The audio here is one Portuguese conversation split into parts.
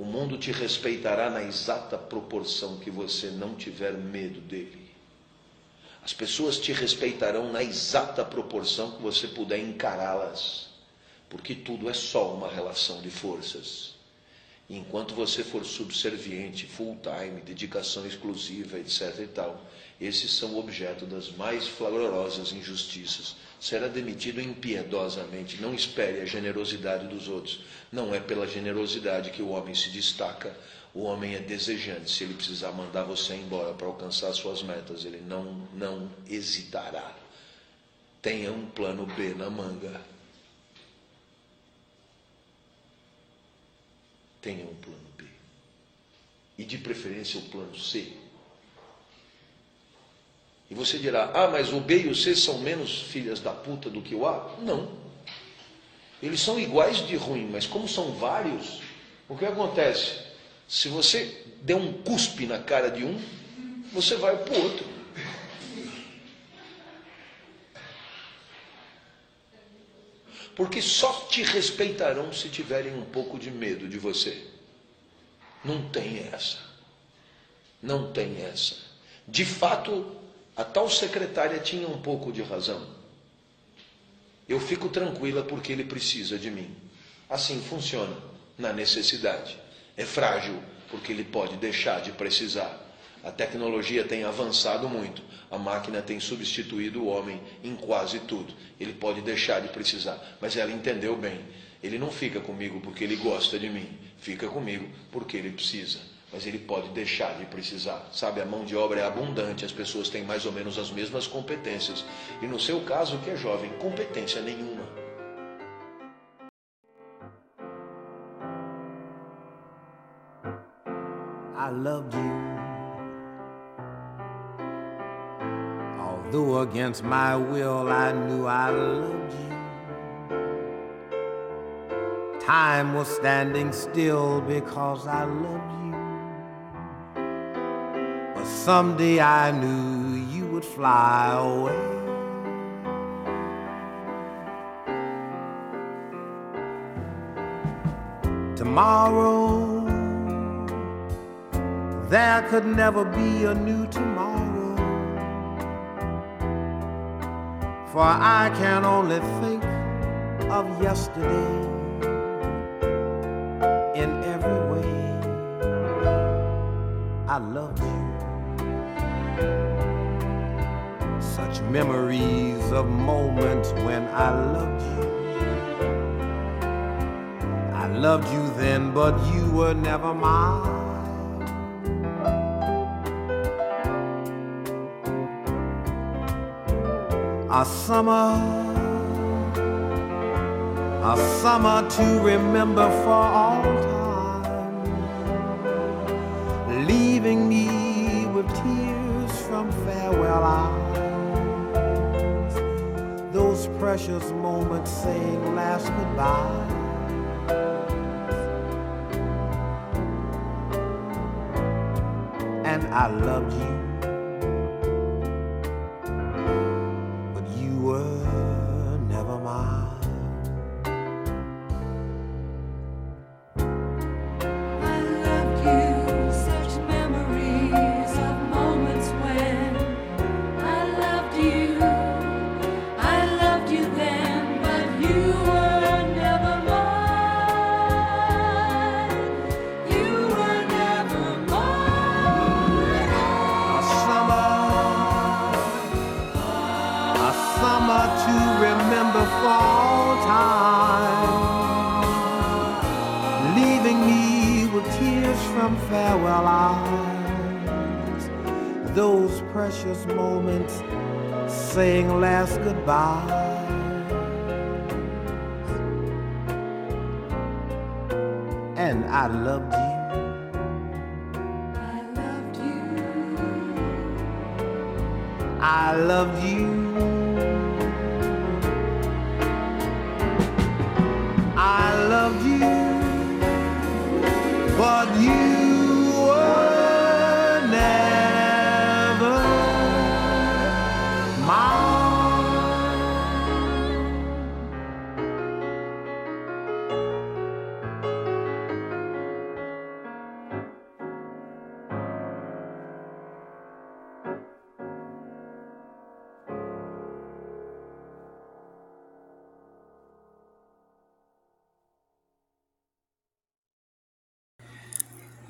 O mundo te respeitará na exata proporção que você não tiver medo dele. As pessoas te respeitarão na exata proporção que você puder encará-las, porque tudo é só uma relação de forças. Enquanto você for subserviente, full time, dedicação exclusiva, etc e tal, esses são objeto das mais flagrosas injustiças. Será demitido impiedosamente. Não espere a generosidade dos outros. Não é pela generosidade que o homem se destaca. O homem é desejante. Se ele precisar mandar você embora para alcançar suas metas, ele não, não hesitará. Tenha um plano B na manga. tenha um plano B. E de preferência o plano C. E você dirá: ah, mas o B e o C são menos filhas da puta do que o A? Não. Eles são iguais de ruim, mas como são vários, o que acontece? Se você der um cuspe na cara de um, você vai para o outro. porque só te respeitarão se tiverem um pouco de medo de você. Não tem essa. Não tem essa. De fato, a tal secretária tinha um pouco de razão. Eu fico tranquila porque ele precisa de mim. Assim funciona na necessidade. É frágil porque ele pode deixar de precisar. A tecnologia tem avançado muito, a máquina tem substituído o homem em quase tudo. Ele pode deixar de precisar, mas ela entendeu bem. Ele não fica comigo porque ele gosta de mim, fica comigo porque ele precisa. Mas ele pode deixar de precisar. Sabe, a mão de obra é abundante, as pessoas têm mais ou menos as mesmas competências. E no seu caso, que é jovem, competência nenhuma. I love you. Though against my will I knew I loved you. Time was standing still because I loved you. Someday I knew you would fly away. Tomorrow, there could never be a new tomorrow. for I can only think of yesterday in every way. I loved you. Such memories of moments when I loved you. I loved you then, but you were never mine. a summer, a summer to remember for all precious moments saying last goodbye. And I loved you.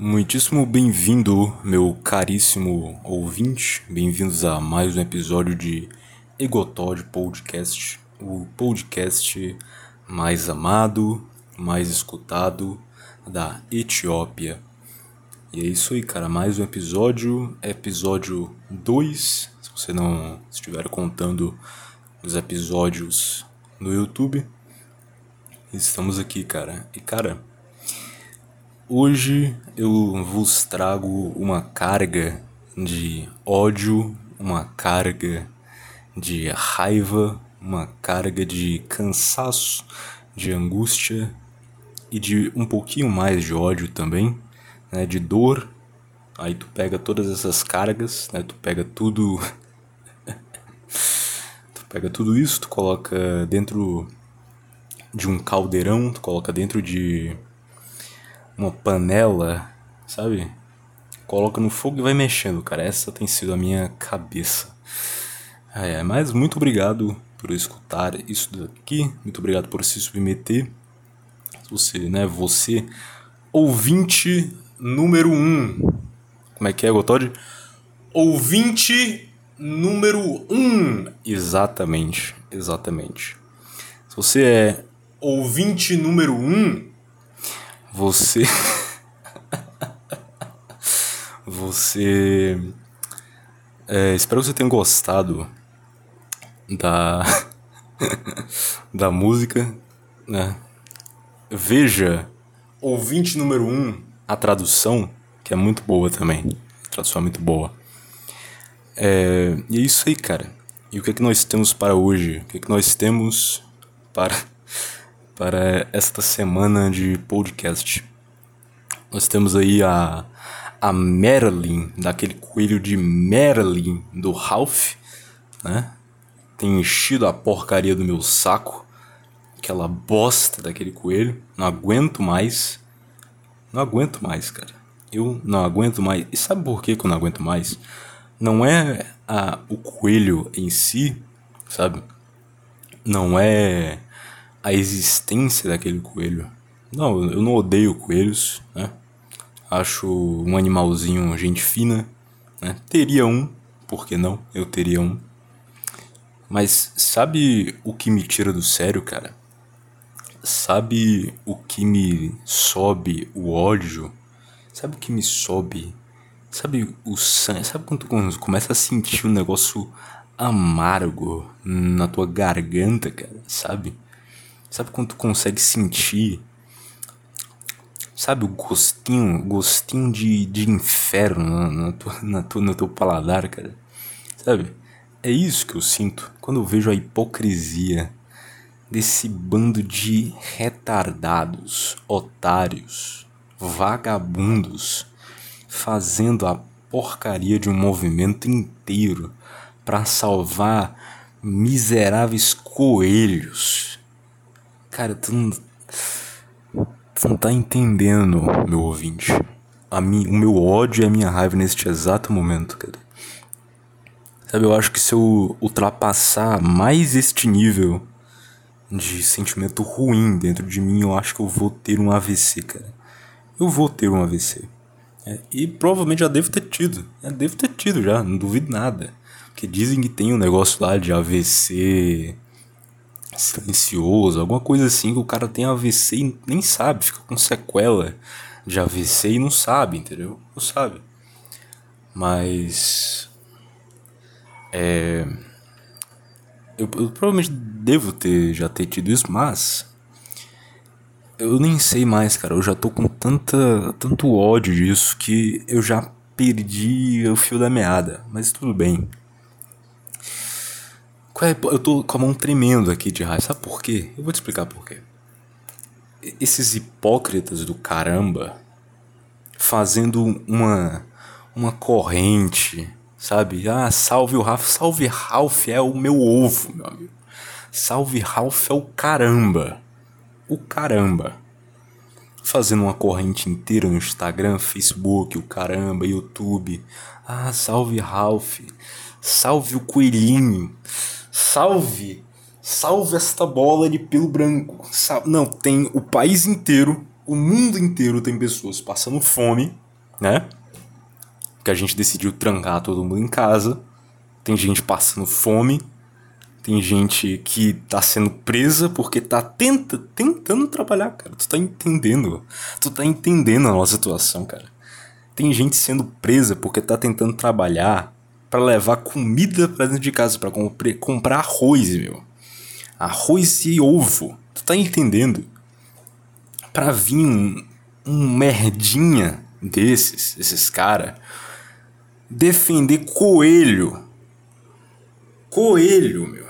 Muitíssimo bem-vindo, meu caríssimo ouvinte. Bem-vindos a mais um episódio de Egotod Podcast, o podcast mais amado, mais escutado da Etiópia. E é isso aí, cara. Mais um episódio, episódio 2. Se você não estiver contando os episódios no YouTube, estamos aqui, cara. E, cara Hoje eu vos trago uma carga de ódio, uma carga de raiva, uma carga de cansaço, de angústia e de um pouquinho mais de ódio também, né, de dor. Aí tu pega todas essas cargas, né, tu pega tudo tu pega tudo isso, tu coloca dentro de um caldeirão, tu coloca dentro de uma panela, sabe? Coloca no fogo e vai mexendo, cara. Essa tem sido a minha cabeça. É, mas muito obrigado por escutar isso daqui. Muito obrigado por se submeter. Você, né? Você, ouvinte número um. Como é que é, Gotod? Ouvinte número um. Exatamente, exatamente. Se você é ouvinte número um, você. você. É, espero que você tenha gostado da. da música, né? Veja, ouvinte número um, a tradução, que é muito boa também. A tradução é muito boa. É, e é isso aí, cara. E o que é que nós temos para hoje? O que é que nós temos para para esta semana de podcast. Nós temos aí a, a Merlin, daquele coelho de Merlin do Ralph, né? Tem enchido a porcaria do meu saco, aquela bosta daquele coelho. Não aguento mais. Não aguento mais, cara. Eu não aguento mais. E sabe por que, que eu não aguento mais? Não é a, o coelho em si, sabe? Não é a existência daquele coelho. Não, eu não odeio coelhos, né? Acho um animalzinho gente fina, né? Teria um, por que não? Eu teria um. Mas sabe o que me tira do sério, cara? Sabe o que me sobe o ódio? Sabe o que me sobe? Sabe o sangue? Sabe quando tu começa a sentir um negócio amargo na tua garganta, cara? Sabe? Sabe quando tu consegue sentir? Sabe o gostinho, gostinho de, de inferno na, na, tua, na tua, no teu paladar, cara? Sabe? É isso que eu sinto quando eu vejo a hipocrisia desse bando de retardados, otários, vagabundos, fazendo a porcaria de um movimento inteiro para salvar miseráveis coelhos Cara, tu não. Tu não tá entendendo, meu ouvinte. A mi, o meu ódio e a minha raiva neste exato momento, cara. Sabe, eu acho que se eu ultrapassar mais este nível de sentimento ruim dentro de mim, eu acho que eu vou ter um AVC, cara. Eu vou ter um AVC. É, e provavelmente já devo ter tido. É, devo ter tido já, não duvido nada. Porque dizem que tem um negócio lá de AVC silencioso, alguma coisa assim que o cara tem AVC e nem sabe, fica com sequela de AVC e não sabe, entendeu? Não sabe. Mas. É. Eu, eu, provavelmente devo ter já ter tido isso, mas. Eu nem sei mais, cara. Eu já tô com tanta, tanto ódio disso que eu já perdi o fio da meada. Mas tudo bem. É? Eu tô com a mão tremendo aqui de raiva. Sabe por quê? Eu vou te explicar por quê. Esses hipócritas do caramba fazendo uma uma corrente, sabe? Ah, salve o Ralph. Salve Ralph é o meu ovo, meu amigo. Salve Ralph é o caramba. O caramba. Fazendo uma corrente inteira no Instagram, Facebook, o caramba, YouTube. Ah, salve Ralph. Salve o coelhinho salve, salve esta bola de pelo branco. Não, tem o país inteiro, o mundo inteiro tem pessoas passando fome, né? Que a gente decidiu trancar todo mundo em casa. Tem gente passando fome. Tem gente que tá sendo presa porque tá tenta, tentando trabalhar, cara. Tu tá entendendo. Tu tá entendendo a nossa situação, cara. Tem gente sendo presa porque tá tentando trabalhar para levar comida para dentro de casa, para comprar arroz, meu. Arroz e ovo. Tu tá entendendo? Pra vir um, um merdinha desses, esses cara, defender coelho. Coelho, meu.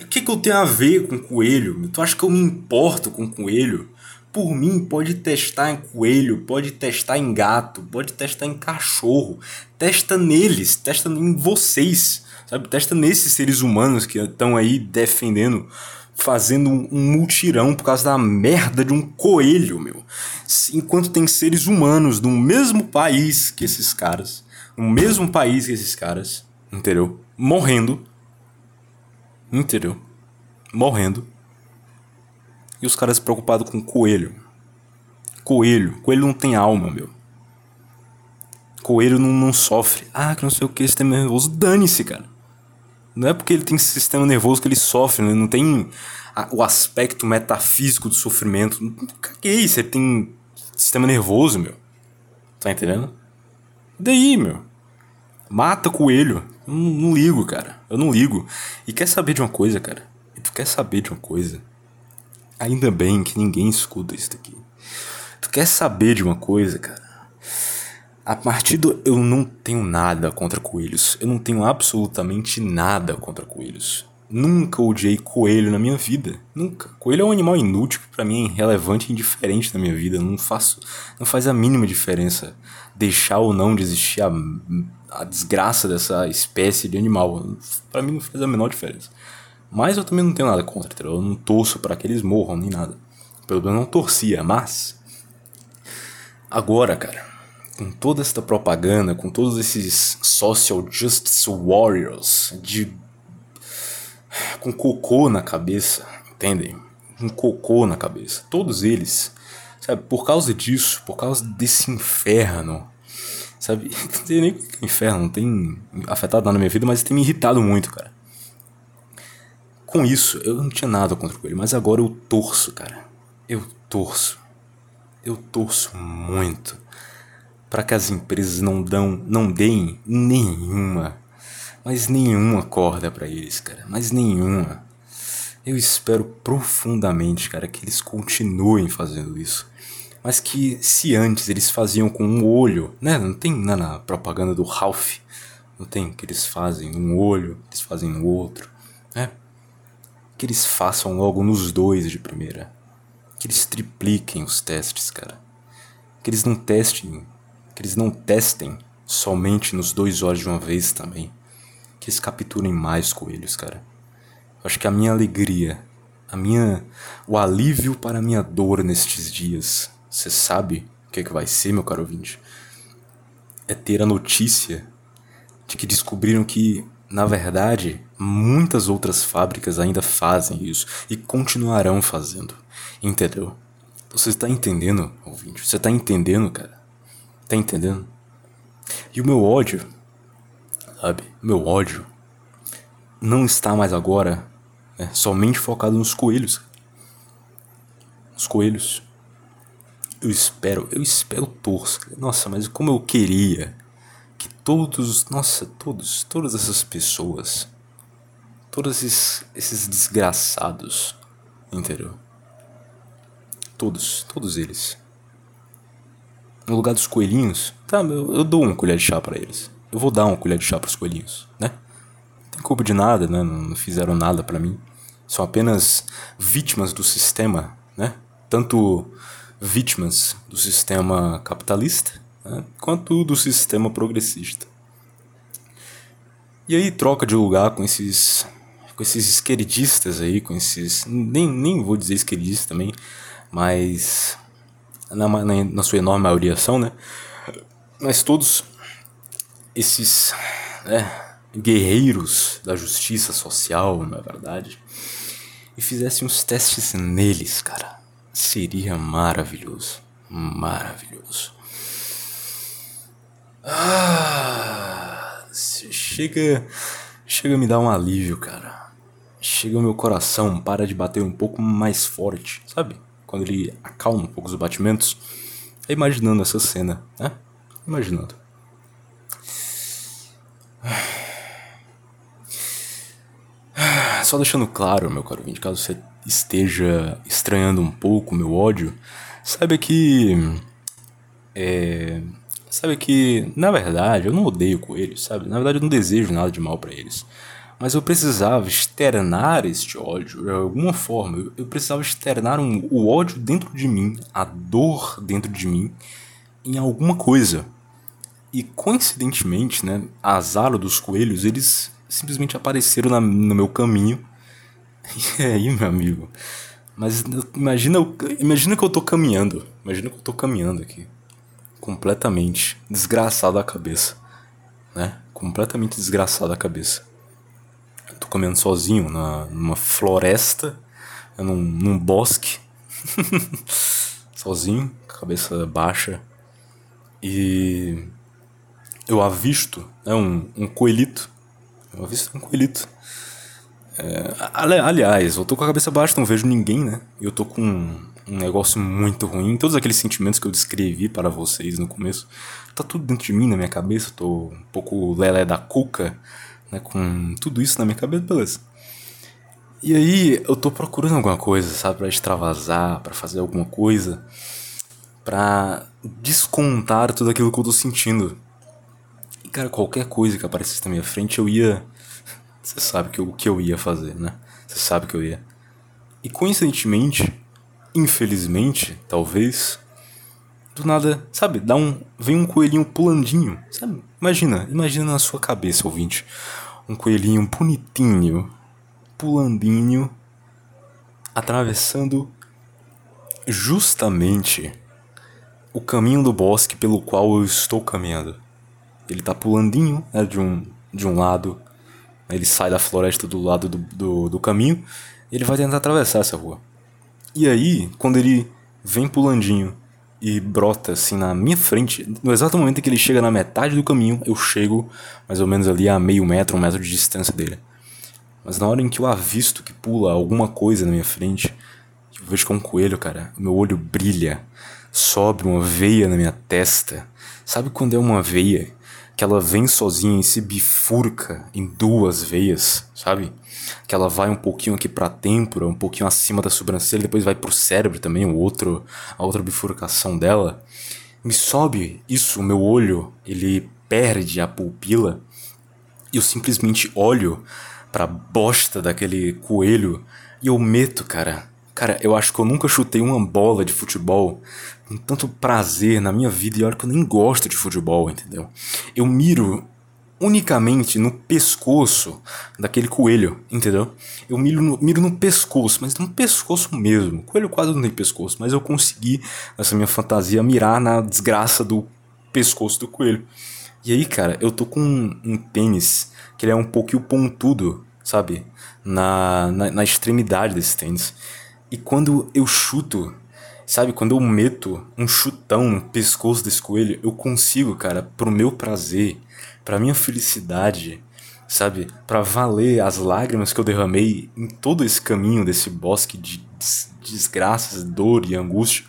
O que, que eu tenho a ver com coelho? Tu acha que eu me importo com coelho? Por mim, pode testar em coelho, pode testar em gato, pode testar em cachorro. Testa neles, testa em vocês, sabe? Testa nesses seres humanos que estão aí defendendo, fazendo um multirão por causa da merda de um coelho, meu. Enquanto tem seres humanos no mesmo país que esses caras, no mesmo país que esses caras, entendeu? Morrendo. Entendeu? Morrendo e os caras preocupados com coelho. Coelho. Coelho não tem alma, meu. Coelho não, não sofre. Ah, que não sei o que, sistema nervoso. Dane-se, cara. Não é porque ele tem sistema nervoso que ele sofre, né? Não tem a, o aspecto metafísico do sofrimento. Caguei, você tem sistema nervoso, meu. Tá entendendo? Daí, meu? Mata coelho. Não, não ligo, cara. Eu não ligo. E quer saber de uma coisa, cara? E tu quer saber de uma coisa? Ainda bem que ninguém escuta isso daqui. Tu quer saber de uma coisa, cara? A partir do. Eu não tenho nada contra coelhos. Eu não tenho absolutamente nada contra coelhos. Nunca odiei coelho na minha vida. Nunca. Coelho é um animal inútil pra mim é irrelevante e indiferente na minha vida. não faço. Não faz a mínima diferença deixar ou não de existir a, a desgraça dessa espécie de animal. Para mim não faz a menor diferença. Mas eu também não tenho nada contra, entendeu? Eu não torço para que eles morram nem nada. Pelo menos não torcia, mas. Agora, cara, com toda esta propaganda, com todos esses social justice warriors de. com cocô na cabeça, entendem? Com cocô na cabeça. Todos eles, sabe? Por causa disso, por causa desse inferno, sabe? Não tem nem inferno, não tem afetado nada na minha vida, mas tem me irritado muito, cara com isso, eu não tinha nada contra o coelho, mas agora eu torço, cara. Eu torço. Eu torço muito para que as empresas não dão, não deem nenhuma, mas nenhuma corda para eles, cara, mas nenhuma. Eu espero profundamente, cara, que eles continuem fazendo isso. Mas que se antes eles faziam com um olho, né? Não tem na, na propaganda do Ralph, não tem que eles fazem um olho, eles fazem no outro, né? Que eles façam logo nos dois de primeira. Que eles tripliquem os testes, cara. Que eles não testem, que eles não testem somente nos dois olhos de uma vez também. Que eles capturem mais coelhos, cara. Eu acho que a minha alegria, a minha o alívio para a minha dor nestes dias, você sabe o que é que vai ser, meu caro ouvinte? É ter a notícia de que descobriram que na verdade, muitas outras fábricas ainda fazem isso e continuarão fazendo. Entendeu? Você está entendendo, ouvinte? Você está entendendo, cara? Tá entendendo? E o meu ódio, sabe? Meu ódio não está mais agora né, somente focado nos coelhos. Os coelhos. Eu espero, eu espero torço. Nossa, mas como eu queria todos, nossa, todos, todas essas pessoas, todos esses, esses desgraçados, entendeu? Todos, todos eles. No lugar dos coelhinhos, tá, eu, eu dou uma colher de chá para eles. Eu vou dar uma colher de chá para os coelhinhos, né? Não tem culpa de nada, né? Não fizeram nada para mim. São apenas vítimas do sistema, né? Tanto vítimas do sistema capitalista, né, quanto do sistema progressista. E aí troca de lugar com esses com esses esquerdistas aí, com esses nem, nem vou dizer esquerdistas também, mas na, na, na sua enorme maioria são, né? Mas todos esses né, guerreiros da justiça social, na é verdade, e fizessem uns testes neles, cara, seria maravilhoso, maravilhoso. Ah, chega, chega a me dar um alívio, cara. Chega o meu coração, para de bater um pouco mais forte, sabe? Quando ele acalma um pouco os batimentos. É imaginando essa cena, né? Imaginando. Só deixando claro, meu caro ouvinte, caso você esteja estranhando um pouco o meu ódio, saiba que. É, Sabe que, na verdade, eu não odeio coelhos, sabe? Na verdade, eu não desejo nada de mal para eles. Mas eu precisava externar este ódio de alguma forma. Eu, precisava externar um, o ódio dentro de mim, a dor dentro de mim, em alguma coisa. E coincidentemente, né, azar dos coelhos, eles simplesmente apareceram na, no meu caminho. E aí, meu amigo? Mas imagina, imagina que eu tô caminhando. Imagina que eu tô caminhando aqui completamente desgraçado a cabeça, né? Completamente desgraçado a cabeça. Eu tô comendo sozinho na, numa floresta, num, num bosque, sozinho, cabeça baixa, e eu avisto né, um, um coelhito. Eu avisto um coelhito. É, aliás, eu tô com a cabeça baixa, não vejo ninguém, né? Eu tô com um negócio muito ruim. Todos aqueles sentimentos que eu descrevi para vocês no começo, tá tudo dentro de mim, na minha cabeça. tô um pouco lelé da cuca, né? Com tudo isso na minha cabeça, beleza. E aí eu tô procurando alguma coisa, sabe? Pra extravasar, para fazer alguma coisa. Pra descontar tudo aquilo que eu tô sentindo. E cara, qualquer coisa que aparecesse na minha frente eu ia. Você sabe que o que eu ia fazer, né? Você sabe que eu ia. E coincidentemente, infelizmente, talvez, do nada, sabe, dá um, vem um coelhinho pulandinho, sabe? Imagina, imagina na sua cabeça, ouvinte, um coelhinho bonitinho, pulandinho, atravessando justamente o caminho do bosque pelo qual eu estou caminhando. Ele tá pulandinho, né, de um, de um lado, ele sai da floresta do lado do, do, do caminho, e ele vai tentar atravessar essa rua. E aí, quando ele vem pulandinho e brota assim na minha frente, no exato momento em que ele chega na metade do caminho, eu chego mais ou menos ali a meio metro, um metro de distância dele. Mas na hora em que eu avisto que pula alguma coisa na minha frente, eu vejo que é um coelho, cara, meu olho brilha, sobe uma veia na minha testa. Sabe quando é uma veia que ela vem sozinha e se bifurca em duas veias, sabe? Que ela vai um pouquinho aqui para a têmpora, um pouquinho acima da sobrancelha, depois vai pro cérebro também, o outro, a outra bifurcação dela. Me sobe isso, o meu olho, ele perde a pupila e eu simplesmente olho pra bosta daquele coelho e eu meto, cara. Cara, eu acho que eu nunca chutei uma bola de futebol com tanto prazer na minha vida e olha que eu nem gosto de futebol, entendeu? Eu miro unicamente no pescoço daquele coelho, entendeu? Eu miro no, miro no pescoço, mas no pescoço mesmo. Coelho quase não tem pescoço, mas eu consegui, nessa minha fantasia, mirar na desgraça do pescoço do coelho. E aí, cara, eu tô com um, um tênis que ele é um pouquinho pontudo, sabe? Na, na, na extremidade desse tênis. E quando eu chuto Sabe, quando eu meto um chutão no pescoço desse coelho, eu consigo, cara, pro meu prazer, pra minha felicidade, sabe, para valer as lágrimas que eu derramei em todo esse caminho desse bosque de desgraças, dor e angústia.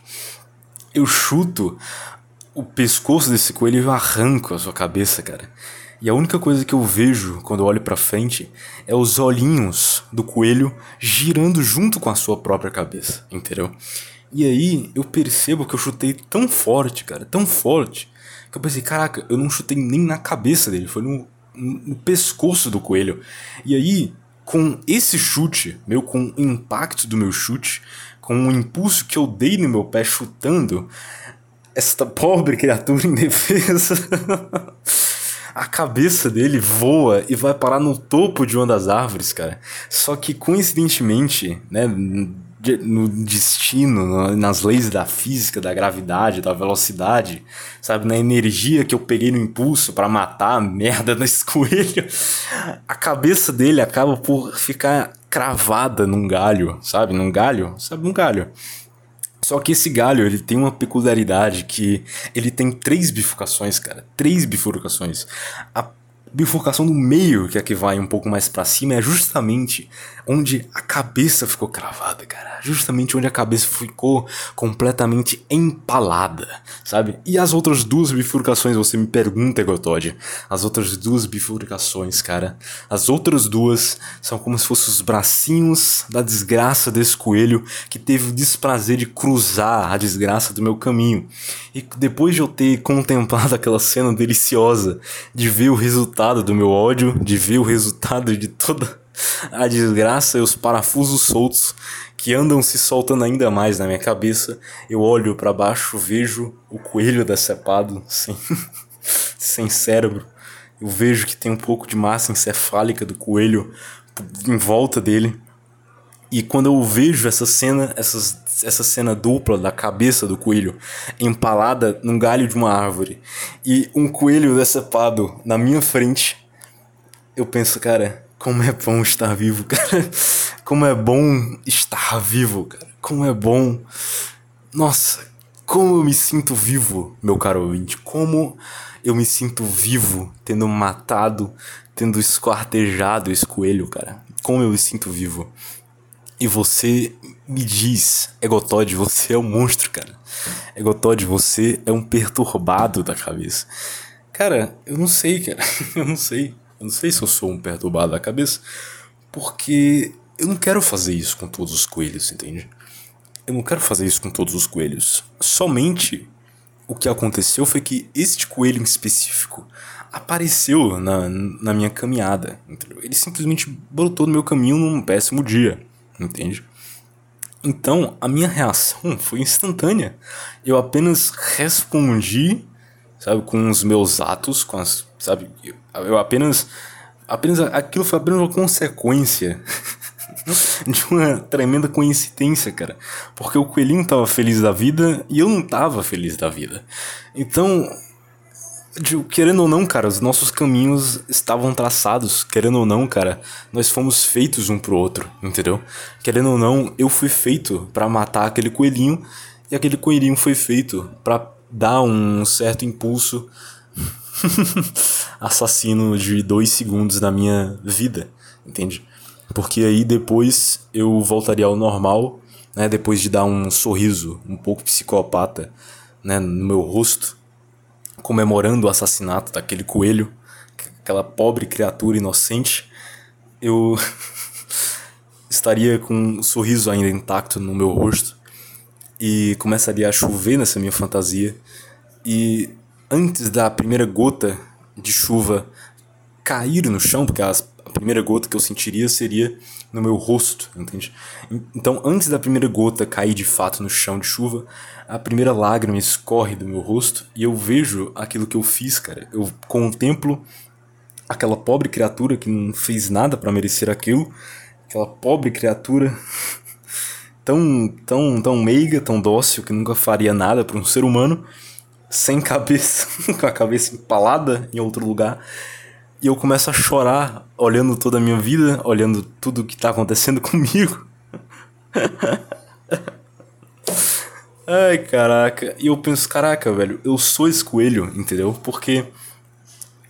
Eu chuto o pescoço desse coelho e eu arranco a sua cabeça, cara. E a única coisa que eu vejo quando eu olho para frente é os olhinhos do coelho girando junto com a sua própria cabeça, entendeu? E aí eu percebo que eu chutei tão forte, cara, tão forte, que eu pensei, caraca, eu não chutei nem na cabeça dele, foi no, no pescoço do coelho. E aí, com esse chute, meu, com o impacto do meu chute, com o impulso que eu dei no meu pé chutando, esta pobre criatura indefesa. a cabeça dele voa e vai parar no topo de uma das árvores, cara. Só que coincidentemente, né, no destino, nas leis da física, da gravidade, da velocidade, sabe, na energia que eu peguei no impulso para matar a merda desse coelho, a cabeça dele acaba por ficar cravada num galho, sabe, num galho, sabe, um galho. Só que esse galho, ele tem uma peculiaridade que ele tem três bifurcações, cara. Três bifurcações. A bifurcação do meio, que é a que vai um pouco mais para cima, é justamente onde a cabeça ficou cravada, cara. Justamente onde a cabeça ficou completamente empalada, sabe? E as outras duas bifurcações, você me pergunta, Gotod. As outras duas bifurcações, cara. As outras duas são como se fossem os bracinhos da desgraça desse coelho que teve o desprazer de cruzar a desgraça do meu caminho. E depois de eu ter contemplado aquela cena deliciosa, de ver o resultado do meu ódio, de ver o resultado de toda a desgraça e os parafusos soltos que andam se soltando ainda mais na minha cabeça. Eu olho para baixo, vejo o coelho decepado, sem, sem cérebro. Eu vejo que tem um pouco de massa encefálica do coelho em volta dele. E quando eu vejo essa cena, essas, essa cena dupla da cabeça do coelho empalada num galho de uma árvore e um coelho decepado na minha frente, eu penso, cara, como é bom estar vivo, cara. Como é bom estar vivo, cara. Como é bom. Nossa, como eu me sinto vivo, meu caro ouvinte. Como eu me sinto vivo tendo matado, tendo esquartejado esse coelho, cara. Como eu me sinto vivo. E você me diz, Egotod, você é um monstro, cara. Egotod, você é um perturbado da cabeça. Cara, eu não sei, cara. Eu não sei. Eu não sei se eu sou um perturbado da cabeça, porque eu não quero fazer isso com todos os coelhos, entende? Eu não quero fazer isso com todos os coelhos. Somente o que aconteceu foi que este coelho em específico apareceu na, na minha caminhada, entendeu? Ele simplesmente brotou no meu caminho num péssimo dia, entende? Então, a minha reação foi instantânea. Eu apenas respondi, sabe, com os meus atos, com as sabe? Eu apenas. Apenas aquilo foi apenas uma consequência de uma tremenda coincidência, cara. Porque o coelhinho tava feliz da vida e eu não tava feliz da vida. Então, querendo ou não, cara, os nossos caminhos estavam traçados. Querendo ou não, cara, nós fomos feitos um pro outro, entendeu? Querendo ou não, eu fui feito para matar aquele coelhinho e aquele coelhinho foi feito para dar um certo impulso assassino de dois segundos na minha vida, entende? Porque aí depois eu voltaria ao normal, né? Depois de dar um sorriso um pouco psicopata, né? No meu rosto, comemorando o assassinato daquele coelho, aquela pobre criatura inocente, eu estaria com um sorriso ainda intacto no meu rosto e começaria a chover nessa minha fantasia e antes da primeira gota de chuva cair no chão, porque a primeira gota que eu sentiria seria no meu rosto, entende? Então, antes da primeira gota cair de fato no chão de chuva, a primeira lágrima escorre do meu rosto e eu vejo aquilo que eu fiz, cara. Eu contemplo aquela pobre criatura que não fez nada para merecer aquilo, aquela pobre criatura tão tão tão meiga, tão dócil que nunca faria nada para um ser humano sem cabeça, com a cabeça empalada em outro lugar. E eu começo a chorar, olhando toda a minha vida, olhando tudo que tá acontecendo comigo. Ai, caraca. E eu penso, caraca, velho, eu sou esse coelho, entendeu? Porque.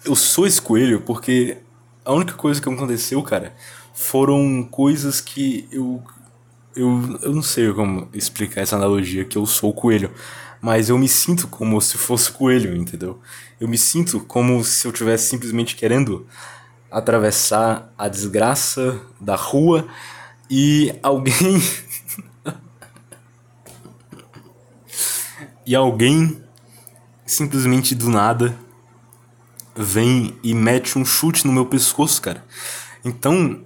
Eu sou esse coelho porque a única coisa que aconteceu, cara, foram coisas que eu. Eu, eu não sei como explicar essa analogia que eu sou o coelho mas eu me sinto como se fosse coelho, entendeu? Eu me sinto como se eu tivesse simplesmente querendo atravessar a desgraça da rua e alguém e alguém simplesmente do nada vem e mete um chute no meu pescoço, cara. Então,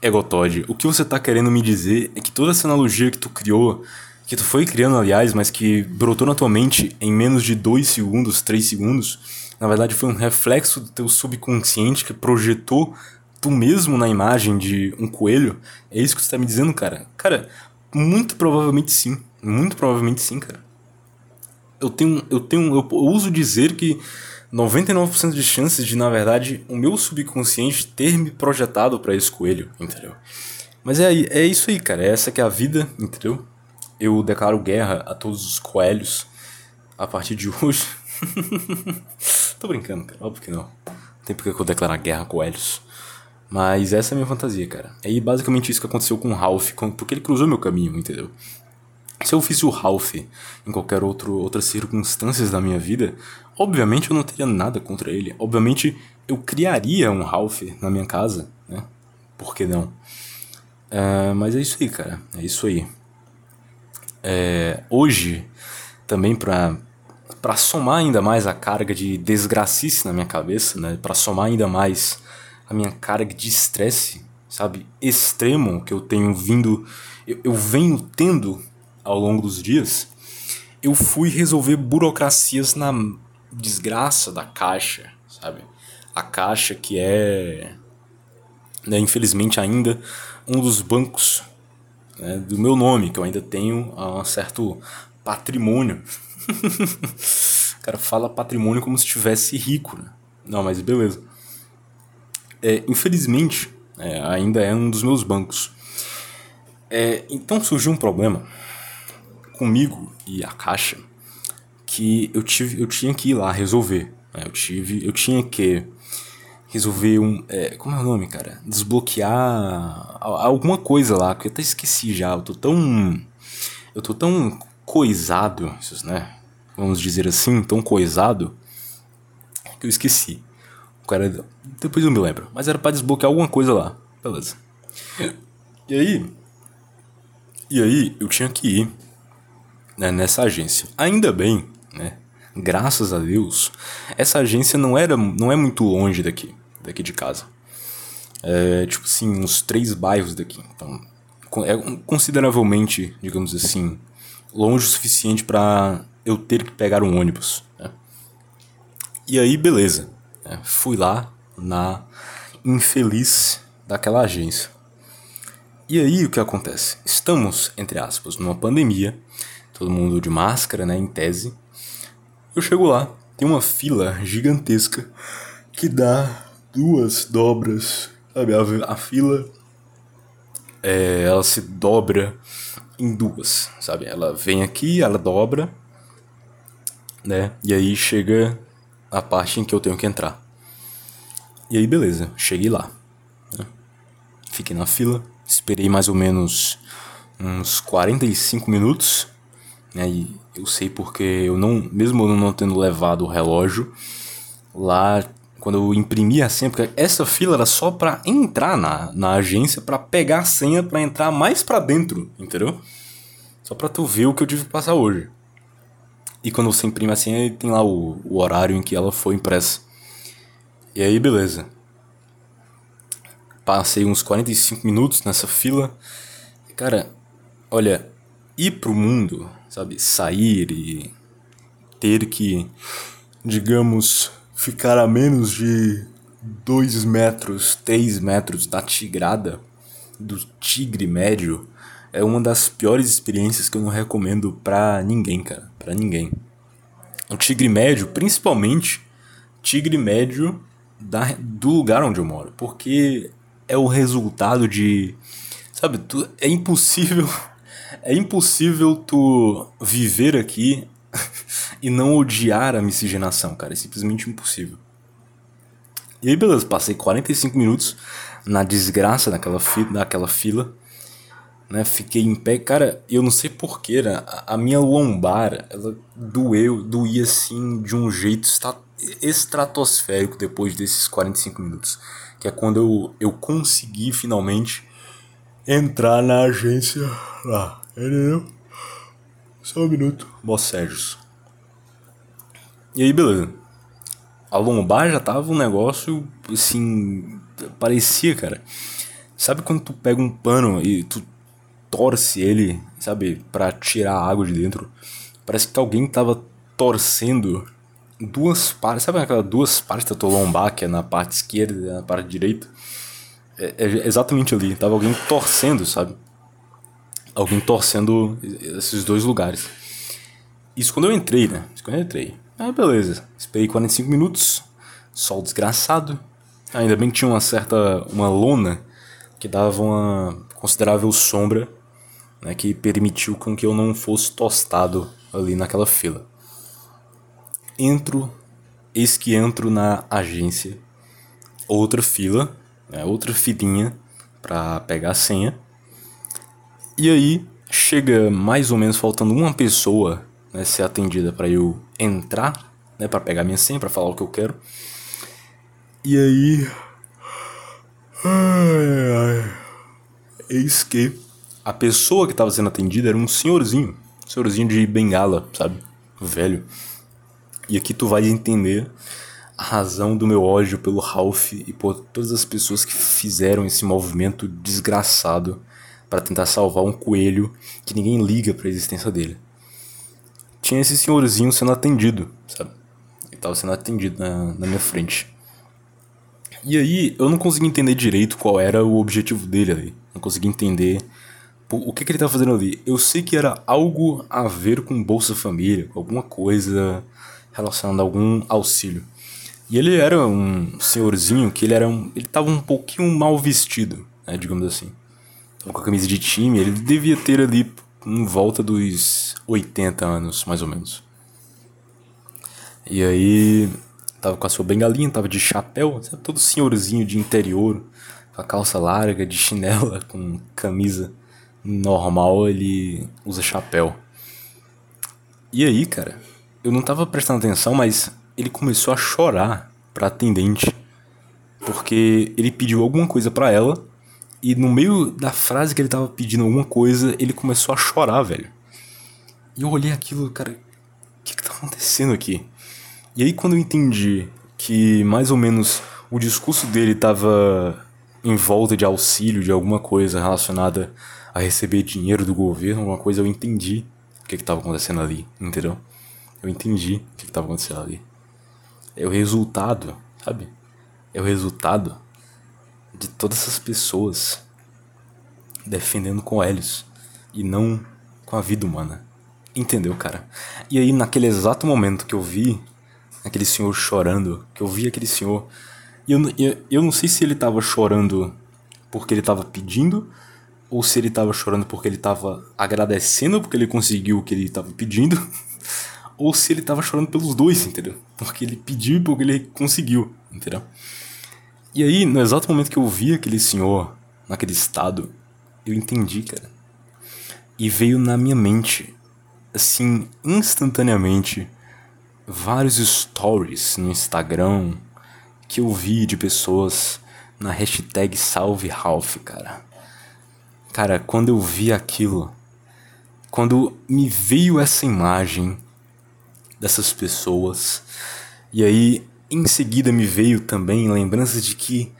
Egotod, o que você tá querendo me dizer é que toda essa analogia que tu criou que tu foi criando, aliás, mas que brotou na tua mente em menos de 2 segundos, 3 segundos, na verdade foi um reflexo do teu subconsciente que projetou tu mesmo na imagem de um coelho? É isso que você tá me dizendo, cara? Cara, muito provavelmente sim. Muito provavelmente sim, cara. Eu tenho. Eu tenho. Eu uso dizer que 99% de chances de, na verdade, o meu subconsciente ter me projetado para esse coelho, entendeu? Mas é, é isso aí, cara. É essa que é a vida, entendeu? eu declaro guerra a todos os coelhos a partir de hoje. Tô brincando, cara. Óbvio que não. Não tem porque eu declarar guerra a coelhos. Mas essa é a minha fantasia, cara. É basicamente isso que aconteceu com o Ralph, porque ele cruzou meu caminho, entendeu? Se eu fiz o Ralph em qualquer outro, outras circunstâncias da minha vida, obviamente eu não teria nada contra ele. Obviamente eu criaria um Ralph na minha casa, né? Por que não? É, mas é isso aí, cara. É isso aí. É, hoje, também pra, pra somar ainda mais a carga de desgracice na minha cabeça, né? Pra somar ainda mais a minha carga de estresse, sabe? Extremo que eu tenho vindo. Eu, eu venho tendo ao longo dos dias. Eu fui resolver burocracias na desgraça da caixa, sabe? A caixa que é, né, infelizmente ainda, um dos bancos né, do meu nome, que eu ainda tenho um certo patrimônio. o cara fala patrimônio como se estivesse rico, né? Não, mas beleza. É, infelizmente, é, ainda é um dos meus bancos. É, então surgiu um problema comigo e a Caixa que eu, tive, eu tinha que ir lá resolver. Né? Eu, tive, eu tinha que resolver um. É, como é o nome, cara? Desbloquear alguma coisa lá, que eu até esqueci já. Eu tô tão. Eu tô tão coisado, né? Vamos dizer assim, tão coisado, que eu esqueci. O cara. Depois eu me lembro. Mas era para desbloquear alguma coisa lá. Beleza. E aí. E aí, eu tinha que ir né, nessa agência. Ainda bem, né? Graças a Deus, essa agência não era, não é muito longe daqui, daqui de casa. É, tipo assim, uns três bairros daqui. Então, é consideravelmente, digamos assim, longe o suficiente para eu ter que pegar um ônibus. Né? E aí, beleza. Né? Fui lá na infeliz daquela agência. E aí o que acontece? Estamos, entre aspas, numa pandemia todo mundo de máscara, né, em tese. Eu chego lá, tem uma fila gigantesca que dá duas dobras, sabe? A, a fila é, ela se dobra em duas, sabe? Ela vem aqui, ela dobra, né? E aí chega a parte em que eu tenho que entrar. E aí, beleza, cheguei lá. Né? Fiquei na fila, esperei mais ou menos uns 45 minutos né? E eu sei porque eu não, mesmo eu não tendo levado o relógio, lá quando eu imprimi a senha, porque essa fila era só para entrar na, na agência, para pegar a senha, para entrar mais para dentro, entendeu? Só para tu ver o que eu tive que passar hoje. E quando você imprime a senha, tem lá o, o horário em que ela foi impressa. E aí, beleza. Passei uns 45 minutos nessa fila. Cara, olha, ir pro mundo sabe, sair e ter que, digamos, ficar a menos de dois metros, três metros da tigrada, do tigre médio, é uma das piores experiências que eu não recomendo pra ninguém, cara, pra ninguém. O tigre médio, principalmente tigre médio da, do lugar onde eu moro, porque é o resultado de, sabe, tu, é impossível é impossível tu viver aqui e não odiar a miscigenação, cara. É simplesmente impossível. E aí, beleza, passei 45 minutos na desgraça daquela, fi daquela fila. Né, fiquei em pé, cara, eu não sei porquê, né, a minha lombar, ela doeu, doía assim de um jeito estratosférico depois desses 45 minutos. Que é quando eu, eu consegui finalmente entrar na agência lá. Entendeu? Só um minuto. Bocejos. E aí, beleza. A lombar já tava um negócio assim. Parecia, cara. Sabe quando tu pega um pano e tu torce ele, sabe, para tirar a água de dentro? Parece que alguém tava torcendo duas partes. Sabe aquelas duas partes da tua lombar, que é na parte esquerda e na parte direita? É, é exatamente ali. Tava alguém torcendo, sabe? Alguém torcendo esses dois lugares. Isso quando eu entrei, né? Isso quando eu entrei. Ah, beleza. Esperei 45 minutos. Sol desgraçado. Ainda bem que tinha uma certa. uma lona que dava uma considerável sombra né, que permitiu com que eu não fosse tostado ali naquela fila. Entro, eis que entro na agência, outra fila, né, outra filinha para pegar a senha. E aí chega mais ou menos faltando uma pessoa né, ser atendida para eu entrar, né, para pegar minha senha, para falar o que eu quero. E aí, ai, ai, eis que a pessoa que estava sendo atendida era um senhorzinho, senhorzinho de bengala, sabe, velho. E aqui tu vai entender a razão do meu ódio pelo Ralph e por todas as pessoas que fizeram esse movimento desgraçado para tentar salvar um coelho que ninguém liga para a existência dele. Tinha esse senhorzinho sendo atendido, sabe? Ele tava sendo atendido na, na minha frente. E aí eu não consegui entender direito qual era o objetivo dele ali. Não consegui entender o que, que ele estava fazendo ali. Eu sei que era algo a ver com Bolsa Família, com alguma coisa relacionada a algum auxílio. E ele era um senhorzinho que ele era um, ele tava um pouquinho mal vestido, né, digamos assim. Com a camisa de time, ele devia ter ali em volta dos 80 anos, mais ou menos. E aí tava com a sua bengalinha, tava de chapéu, sabe, todo senhorzinho de interior, com a calça larga, de chinela, com camisa normal, ele usa chapéu. E aí, cara, eu não tava prestando atenção, mas ele começou a chorar pra atendente. Porque ele pediu alguma coisa para ela e no meio da frase que ele tava pedindo alguma coisa, ele começou a chorar, velho. E eu olhei aquilo, cara, o que que tá acontecendo aqui? E aí quando eu entendi que mais ou menos o discurso dele tava em volta de auxílio, de alguma coisa relacionada a receber dinheiro do governo, alguma coisa, eu entendi o que que tava acontecendo ali, entendeu? Eu entendi o que que tava acontecendo ali é o resultado, sabe? É o resultado de todas essas pessoas defendendo com eles e não com a vida humana. Entendeu, cara? E aí, naquele exato momento que eu vi aquele senhor chorando, que eu vi aquele senhor. E eu, eu, eu não sei se ele tava chorando porque ele tava pedindo, ou se ele tava chorando porque ele tava agradecendo porque ele conseguiu o que ele tava pedindo. ou se ele tava chorando pelos dois, entendeu? Porque ele pediu e porque ele conseguiu, entendeu? E aí, no exato momento que eu vi aquele senhor naquele estado, eu entendi, cara. E veio na minha mente, assim, instantaneamente, vários stories no Instagram que eu vi de pessoas na hashtag Salve Ralph, cara. Cara, quando eu vi aquilo, quando me veio essa imagem dessas pessoas. E aí, em seguida, me veio também lembrança de que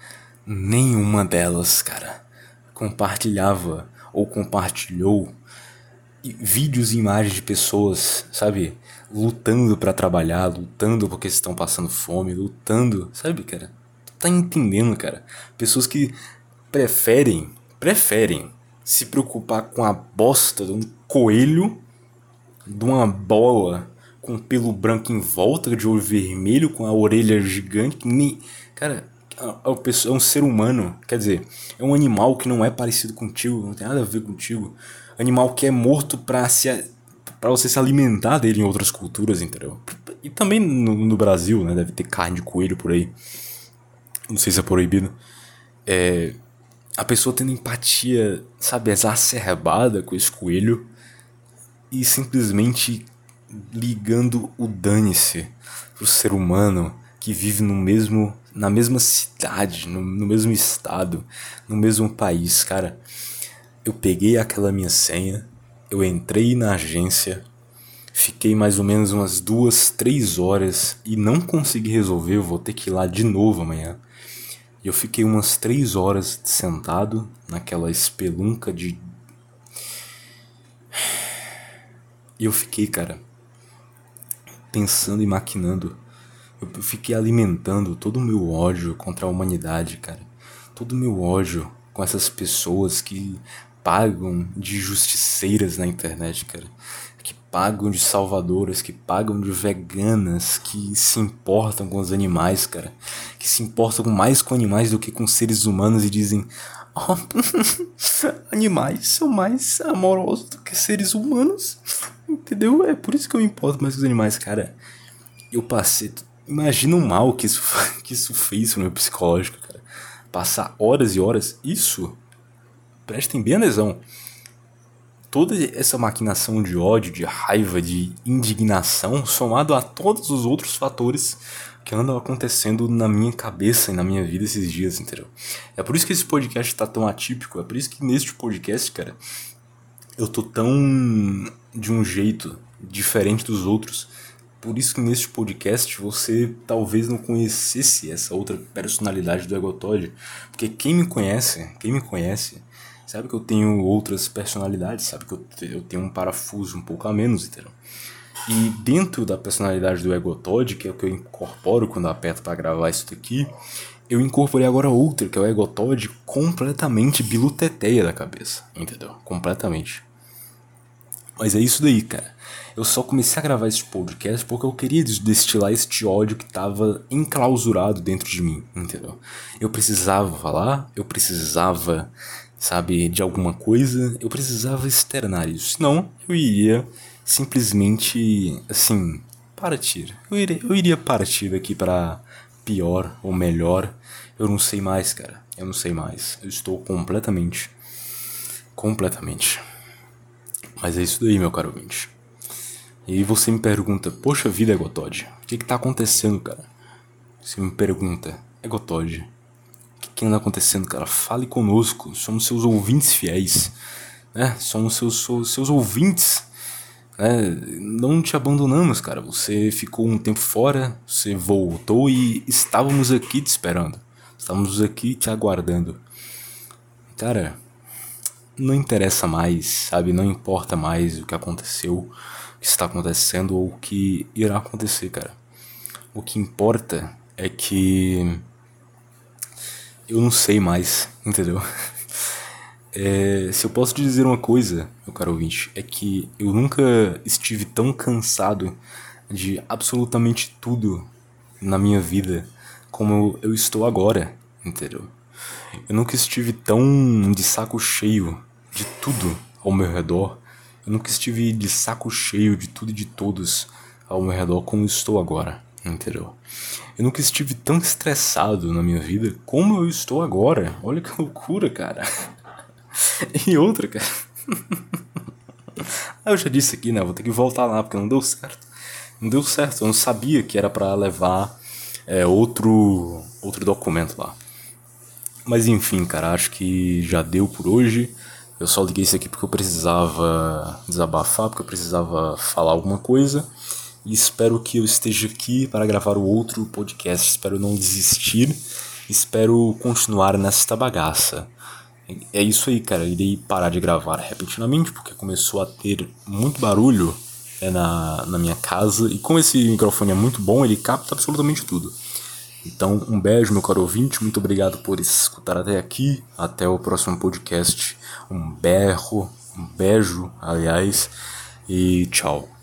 nenhuma delas, cara, compartilhava ou compartilhou vídeos e imagens de pessoas, sabe, lutando para trabalhar, lutando porque estão passando fome, lutando, sabe, cara? Tá entendendo, cara? Pessoas que preferem, preferem se preocupar com a bosta de um coelho, de uma bola com pelo branco em volta, de olho vermelho, com a orelha gigante. Nem... Cara, é um ser humano, quer dizer, é um animal que não é parecido contigo, não tem nada a ver contigo. Animal que é morto pra, se, pra você se alimentar dele em outras culturas, entendeu? E também no, no Brasil, né? Deve ter carne de coelho por aí. Não sei se é proibido. É, a pessoa tendo empatia, sabe, exacerbada com esse coelho e simplesmente ligando o dane-se pro ser humano que vive no mesmo na mesma cidade, no, no mesmo estado, no mesmo país, cara. Eu peguei aquela minha senha, eu entrei na agência, fiquei mais ou menos umas duas, três horas e não consegui resolver, eu vou ter que ir lá de novo amanhã. E eu fiquei umas três horas sentado naquela espelunca de. E eu fiquei, cara, pensando e maquinando. Eu fiquei alimentando todo o meu ódio contra a humanidade, cara. Todo o meu ódio com essas pessoas que pagam de justiceiras na internet, cara. Que pagam de salvadoras, que pagam de veganas, que se importam com os animais, cara. Que se importam mais com animais do que com seres humanos e dizem: animais são mais amorosos do que seres humanos. Entendeu? É por isso que eu me importo mais com os animais, cara. Eu passei. Imagina o mal que isso, que isso fez no meu psicológico, cara. Passar horas e horas. Isso. Prestem bem atenção. Toda essa maquinação de ódio, de raiva, de indignação, somado a todos os outros fatores que andam acontecendo na minha cabeça e na minha vida esses dias, entendeu? É por isso que esse podcast tá tão atípico, é por isso que neste podcast, cara, eu tô tão de um jeito diferente dos outros. Por isso que neste podcast você talvez não conhecesse essa outra personalidade do Egotod, porque quem me conhece, quem me conhece, sabe que eu tenho outras personalidades, sabe que eu tenho um parafuso um pouco a menos, entendeu? E dentro da personalidade do Egotod, que é o que eu incorporo quando aperto para gravar isso daqui, eu incorporei agora outra, que é o Egotod completamente biluteteia da cabeça, entendeu? Completamente. Mas é isso daí, cara. Eu só comecei a gravar esse podcast porque eu queria destilar este ódio que tava enclausurado dentro de mim, entendeu? Eu precisava falar, eu precisava, sabe, de alguma coisa, eu precisava externar isso. Senão, eu iria simplesmente, assim, partir. Eu iria, eu iria partir daqui para pior ou melhor. Eu não sei mais, cara. Eu não sei mais. Eu estou completamente. Completamente. Mas é isso daí, meu caro ouvinte. E você me pergunta, poxa vida, Egotod, o que que tá acontecendo, cara? Você me pergunta, Egotod, o que que anda acontecendo, cara? Fale conosco, somos seus ouvintes fiéis, né? Somos seus, seus ouvintes né? Não te abandonamos, cara. Você ficou um tempo fora, você voltou e estávamos aqui te esperando. Estávamos aqui te aguardando. Cara, não interessa mais, sabe? Não importa mais o que aconteceu, o que está acontecendo ou o que irá acontecer, cara. O que importa é que eu não sei mais, entendeu? É, se eu posso te dizer uma coisa, meu caro ouvinte, é que eu nunca estive tão cansado de absolutamente tudo na minha vida como eu estou agora, entendeu? Eu nunca estive tão de saco cheio de tudo ao meu redor. Eu nunca estive de saco cheio de tudo e de todos ao meu redor como estou agora, entendeu? Eu nunca estive tão estressado na minha vida como eu estou agora. Olha que loucura, cara. e outra, cara. ah, eu já disse aqui, né? Vou ter que voltar lá porque não deu certo. Não deu certo. Eu não sabia que era para levar é, outro outro documento lá. Mas enfim, cara, acho que já deu por hoje. Eu só liguei isso aqui porque eu precisava desabafar, porque eu precisava falar alguma coisa. E espero que eu esteja aqui para gravar o outro podcast. Espero não desistir. Espero continuar nesta bagaça. É isso aí, cara. Irei parar de gravar repentinamente porque começou a ter muito barulho né, na, na minha casa. E como esse microfone é muito bom, ele capta absolutamente tudo. Então, um beijo, meu caro ouvinte. Muito obrigado por escutar até aqui. Até o próximo podcast. Um berro, um beijo, aliás. E tchau.